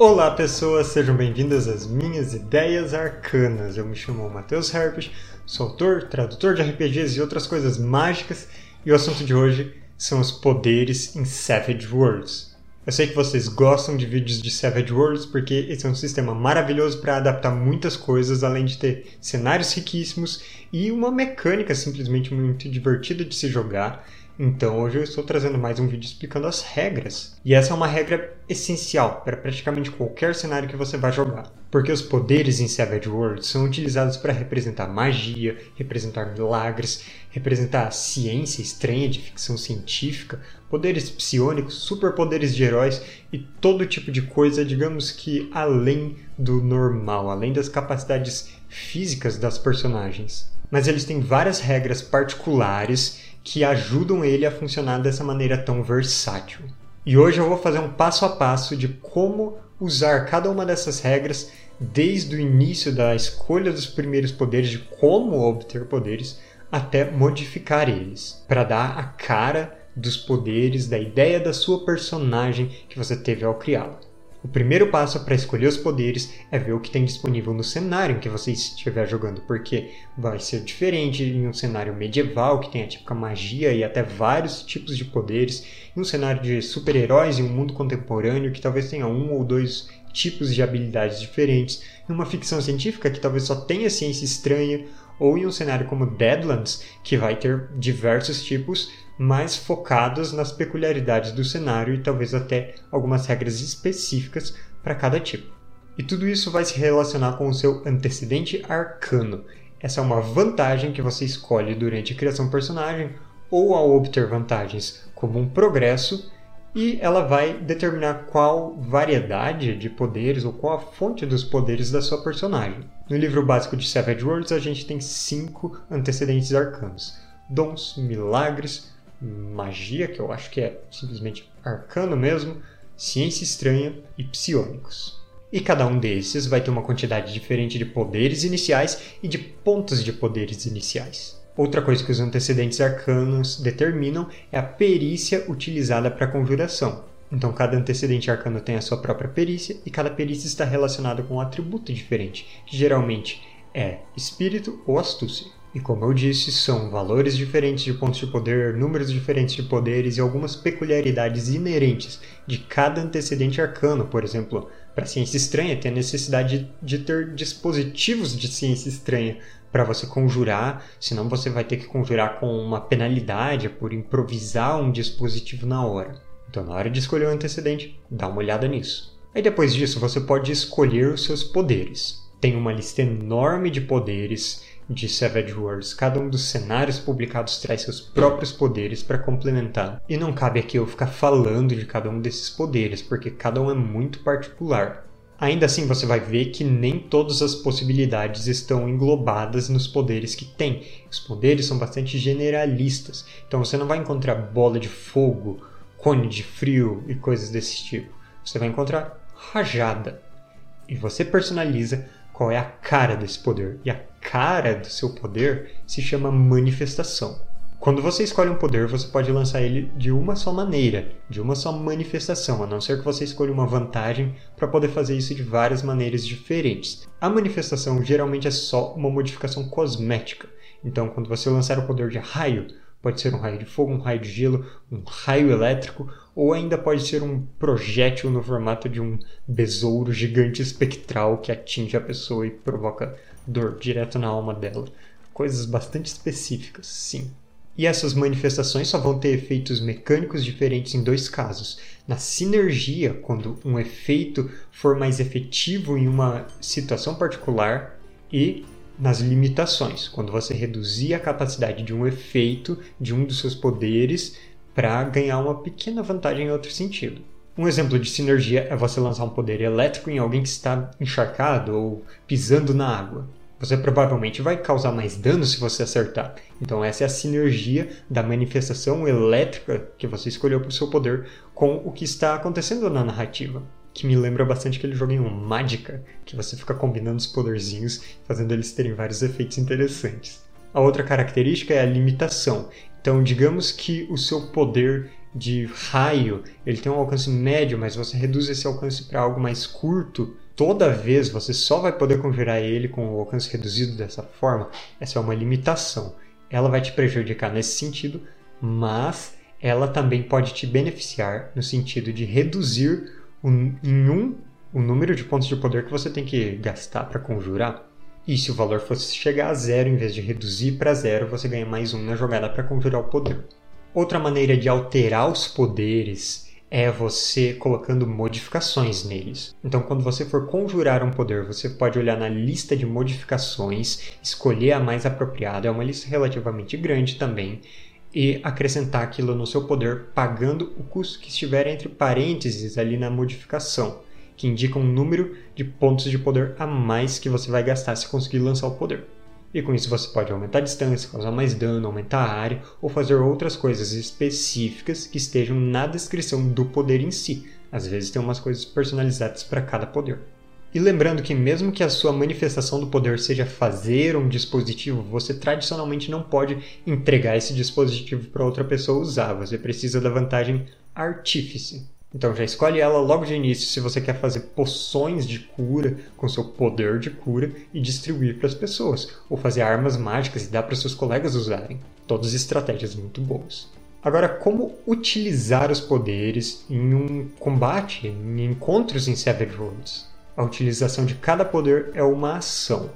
Olá pessoas, sejam bem-vindas às minhas ideias arcanas. Eu me chamo Matheus Herpes, sou autor, tradutor de RPGs e outras coisas mágicas, e o assunto de hoje são os poderes em Savage Worlds. Eu sei que vocês gostam de vídeos de Savage Worlds porque esse é um sistema maravilhoso para adaptar muitas coisas, além de ter cenários riquíssimos e uma mecânica simplesmente muito divertida de se jogar. Então hoje eu estou trazendo mais um vídeo explicando as regras. E essa é uma regra essencial para praticamente qualquer cenário que você vai jogar. Porque os poderes em Savage Worlds são utilizados para representar magia, representar milagres, representar ciência estranha de ficção científica, poderes psionicos, superpoderes de heróis e todo tipo de coisa, digamos que além do normal, além das capacidades físicas das personagens. Mas eles têm várias regras particulares que ajudam ele a funcionar dessa maneira tão versátil. E hoje eu vou fazer um passo a passo de como usar cada uma dessas regras desde o início da escolha dos primeiros poderes, de como obter poderes, até modificar eles, para dar a cara dos poderes, da ideia da sua personagem que você teve ao criá-la. O primeiro passo para escolher os poderes é ver o que tem disponível no cenário em que você estiver jogando, porque vai ser diferente em um cenário medieval que tem a típica magia e até vários tipos de poderes, em um cenário de super-heróis em um mundo contemporâneo que talvez tenha um ou dois tipos de habilidades diferentes, em uma ficção científica que talvez só tenha ciência estranha, ou em um cenário como Deadlands, que vai ter diversos tipos mais focados nas peculiaridades do cenário e talvez até algumas regras específicas para cada tipo. E tudo isso vai se relacionar com o seu antecedente arcano. Essa é uma vantagem que você escolhe durante a criação do personagem ou ao obter vantagens como um progresso e ela vai determinar qual variedade de poderes ou qual a fonte dos poderes da sua personagem. No livro básico de Savage Worlds a gente tem cinco antecedentes arcanos: dons, milagres, magia, que eu acho que é simplesmente arcano mesmo, ciência estranha e psionicos. E cada um desses vai ter uma quantidade diferente de poderes iniciais e de pontos de poderes iniciais. Outra coisa que os antecedentes arcanos determinam é a perícia utilizada para a conjuração. Então, cada antecedente arcano tem a sua própria perícia e cada perícia está relacionada com um atributo diferente, que geralmente é espírito ou astúcia. E como eu disse, são valores diferentes de pontos de poder, números diferentes de poderes e algumas peculiaridades inerentes de cada antecedente arcano. Por exemplo, para ciência estranha tem a necessidade de ter dispositivos de ciência estranha para você conjurar, senão você vai ter que conjurar com uma penalidade por improvisar um dispositivo na hora. Então, na hora de escolher o antecedente, dá uma olhada nisso. Aí depois disso, você pode escolher os seus poderes. Tem uma lista enorme de poderes de Savage Worlds. Cada um dos cenários publicados traz seus próprios poderes para complementar. E não cabe aqui eu ficar falando de cada um desses poderes, porque cada um é muito particular. Ainda assim, você vai ver que nem todas as possibilidades estão englobadas nos poderes que tem. Os poderes são bastante generalistas, então você não vai encontrar bola de fogo, cone de frio e coisas desse tipo. Você vai encontrar rajada. E você personaliza qual é a cara desse poder. E a cara do seu poder se chama manifestação. Quando você escolhe um poder, você pode lançar ele de uma só maneira, de uma só manifestação, a não ser que você escolha uma vantagem para poder fazer isso de várias maneiras diferentes. A manifestação geralmente é só uma modificação cosmética. Então, quando você lançar o poder de raio, Pode ser um raio de fogo, um raio de gelo, um raio elétrico, ou ainda pode ser um projétil no formato de um besouro gigante espectral que atinge a pessoa e provoca dor direto na alma dela. Coisas bastante específicas, sim. E essas manifestações só vão ter efeitos mecânicos diferentes em dois casos. Na sinergia, quando um efeito for mais efetivo em uma situação particular, e nas limitações, quando você reduzir a capacidade de um efeito de um dos seus poderes para ganhar uma pequena vantagem em outro sentido. Um exemplo de sinergia é você lançar um poder elétrico em alguém que está encharcado ou pisando na água. Você provavelmente vai causar mais dano se você acertar. Então, essa é a sinergia da manifestação elétrica que você escolheu para o seu poder com o que está acontecendo na narrativa que me lembra bastante aquele joguinho Mágica, que você fica combinando os poderzinhos, fazendo eles terem vários efeitos interessantes. A outra característica é a limitação. Então, digamos que o seu poder de raio, ele tem um alcance médio, mas você reduz esse alcance para algo mais curto, toda vez você só vai poder conjurar ele com o alcance reduzido dessa forma, essa é uma limitação. Ela vai te prejudicar nesse sentido, mas ela também pode te beneficiar no sentido de reduzir um, em um o número de pontos de poder que você tem que gastar para conjurar. E se o valor fosse chegar a zero, em vez de reduzir para zero, você ganha mais um na jogada para conjurar o poder. Outra maneira de alterar os poderes é você colocando modificações neles. Então, quando você for conjurar um poder, você pode olhar na lista de modificações, escolher a mais apropriada, é uma lista relativamente grande também, e acrescentar aquilo no seu poder, pagando o custo que estiver entre parênteses ali na modificação que indica um número de pontos de poder a mais que você vai gastar se conseguir lançar o poder. E com isso você pode aumentar a distância, causar mais dano, aumentar a área ou fazer outras coisas específicas que estejam na descrição do poder em si. Às vezes tem umas coisas personalizadas para cada poder. E lembrando que mesmo que a sua manifestação do poder seja fazer um dispositivo, você tradicionalmente não pode entregar esse dispositivo para outra pessoa usar. Você precisa da vantagem artífice. Então já escolhe ela logo de início se você quer fazer poções de cura com seu poder de cura e distribuir para as pessoas, ou fazer armas mágicas e dar para seus colegas usarem. Todas estratégias muito boas. Agora, como utilizar os poderes em um combate, em encontros em Savage Worlds? A utilização de cada poder é uma ação.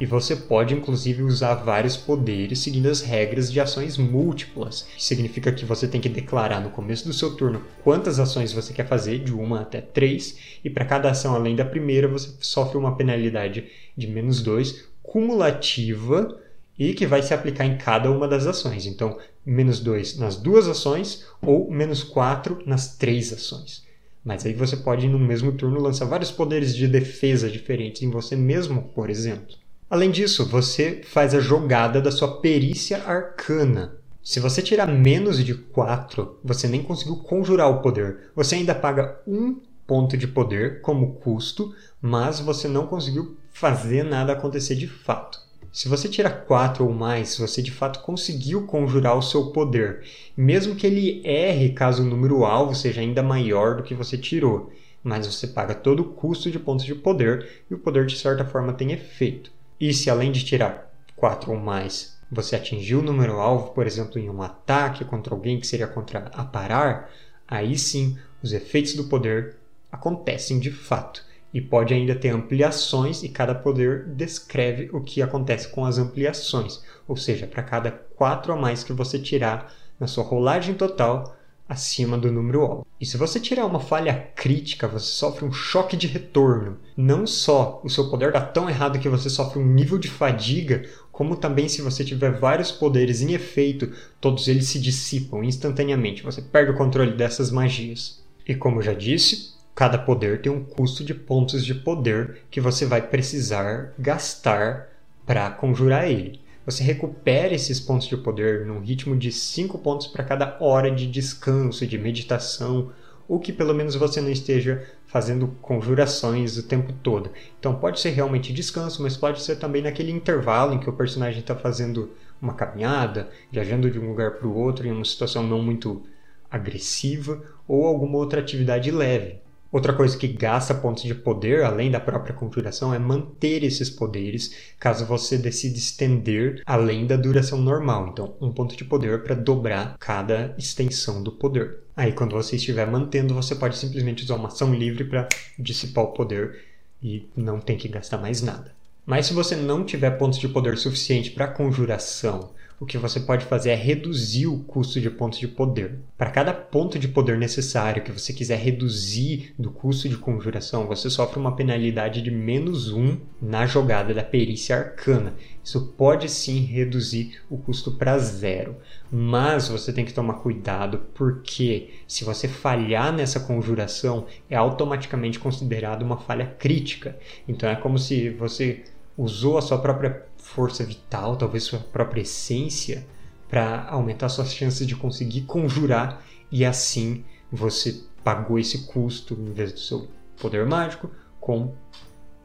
E você pode inclusive usar vários poderes seguindo as regras de ações múltiplas. Significa que você tem que declarar no começo do seu turno quantas ações você quer fazer, de uma até três, e para cada ação além da primeira você sofre uma penalidade de menos dois cumulativa e que vai se aplicar em cada uma das ações. Então, menos dois nas duas ações ou menos quatro nas três ações. Mas aí você pode, no mesmo turno, lançar vários poderes de defesa diferentes em você mesmo, por exemplo. Além disso, você faz a jogada da sua perícia arcana. Se você tirar menos de 4, você nem conseguiu conjurar o poder. Você ainda paga um ponto de poder como custo, mas você não conseguiu fazer nada acontecer de fato. Se você tira 4 ou mais, você de fato conseguiu conjurar o seu poder, mesmo que ele erre caso o número alvo seja ainda maior do que você tirou, mas você paga todo o custo de pontos de poder e o poder de certa forma tem efeito. E se além de tirar 4 ou mais, você atingiu o número alvo, por exemplo, em um ataque contra alguém que seria contra aparar, aí sim os efeitos do poder acontecem de fato. E pode ainda ter ampliações, e cada poder descreve o que acontece com as ampliações. Ou seja, para cada 4 a mais que você tirar na sua rolagem total, acima do número alvo. E se você tirar uma falha crítica, você sofre um choque de retorno. Não só o seu poder dá tão errado que você sofre um nível de fadiga, como também se você tiver vários poderes em efeito, todos eles se dissipam instantaneamente. Você perde o controle dessas magias. E como já disse, cada poder tem um custo de pontos de poder que você vai precisar gastar para conjurar ele você recupera esses pontos de poder num ritmo de 5 pontos para cada hora de descanso, de meditação, ou que pelo menos você não esteja fazendo conjurações o tempo todo. Então pode ser realmente descanso, mas pode ser também naquele intervalo em que o personagem está fazendo uma caminhada, viajando de um lugar para o outro em uma situação não muito agressiva, ou alguma outra atividade leve. Outra coisa que gasta pontos de poder, além da própria conjuração, é manter esses poderes caso você decida estender além da duração normal. Então, um ponto de poder para dobrar cada extensão do poder. Aí, quando você estiver mantendo, você pode simplesmente usar uma ação livre para dissipar o poder e não tem que gastar mais nada. Mas se você não tiver pontos de poder suficiente para conjuração o que você pode fazer é reduzir o custo de pontos de poder. Para cada ponto de poder necessário que você quiser reduzir do custo de conjuração, você sofre uma penalidade de menos um na jogada da perícia arcana. Isso pode sim reduzir o custo para zero, mas você tem que tomar cuidado porque se você falhar nessa conjuração, é automaticamente considerado uma falha crítica. Então é como se você usou a sua própria força vital, talvez sua própria essência, para aumentar suas chances de conseguir conjurar e assim você pagou esse custo em vez do seu poder mágico com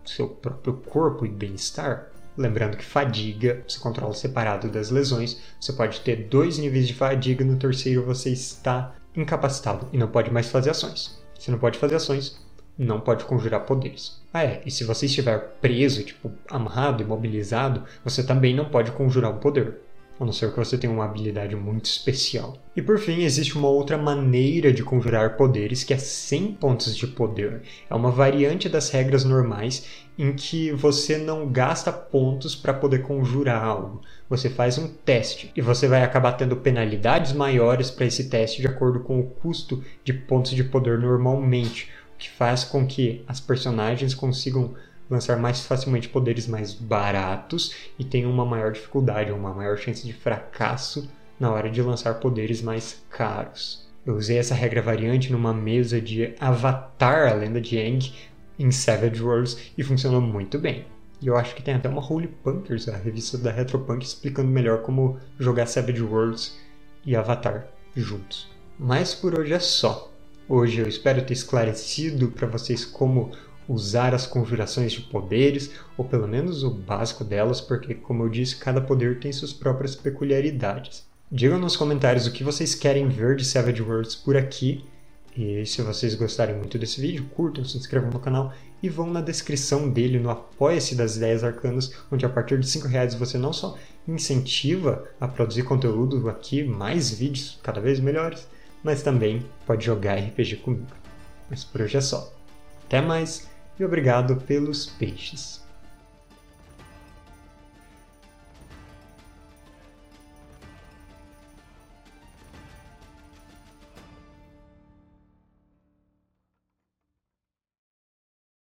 seu próprio corpo e bem-estar. Lembrando que fadiga você controla separado das lesões. Você pode ter dois níveis de fadiga, no terceiro você está incapacitado e não pode mais fazer ações. Se não pode fazer ações, não pode conjurar poderes. Ah é, e se você estiver preso, tipo, amarrado, imobilizado, você também não pode conjurar um poder. A não ser que você tenha uma habilidade muito especial. E por fim, existe uma outra maneira de conjurar poderes que é 100 pontos de poder. É uma variante das regras normais em que você não gasta pontos para poder conjurar algo. Você faz um teste e você vai acabar tendo penalidades maiores para esse teste de acordo com o custo de pontos de poder normalmente que faz com que as personagens consigam lançar mais facilmente poderes mais baratos e tenham uma maior dificuldade, uma maior chance de fracasso na hora de lançar poderes mais caros. Eu usei essa regra variante numa mesa de Avatar, a lenda de Aang, em Savage Worlds e funcionou muito bem. E eu acho que tem até uma Holy Punkers, a revista da Retropunk, explicando melhor como jogar Savage Worlds e Avatar juntos. Mas por hoje é só. Hoje eu espero ter esclarecido para vocês como usar as conjurações de poderes, ou pelo menos o básico delas, porque, como eu disse, cada poder tem suas próprias peculiaridades. Digam nos comentários o que vocês querem ver de Savage Worlds por aqui. E se vocês gostarem muito desse vídeo, curtam, se inscrevam no canal e vão na descrição dele no Apoia-se das Ideias Arcanas, onde a partir de 5 reais você não só incentiva a produzir conteúdo aqui, mais vídeos cada vez melhores, mas também pode jogar RPG comigo. Mas por hoje é só. Até mais e obrigado pelos peixes.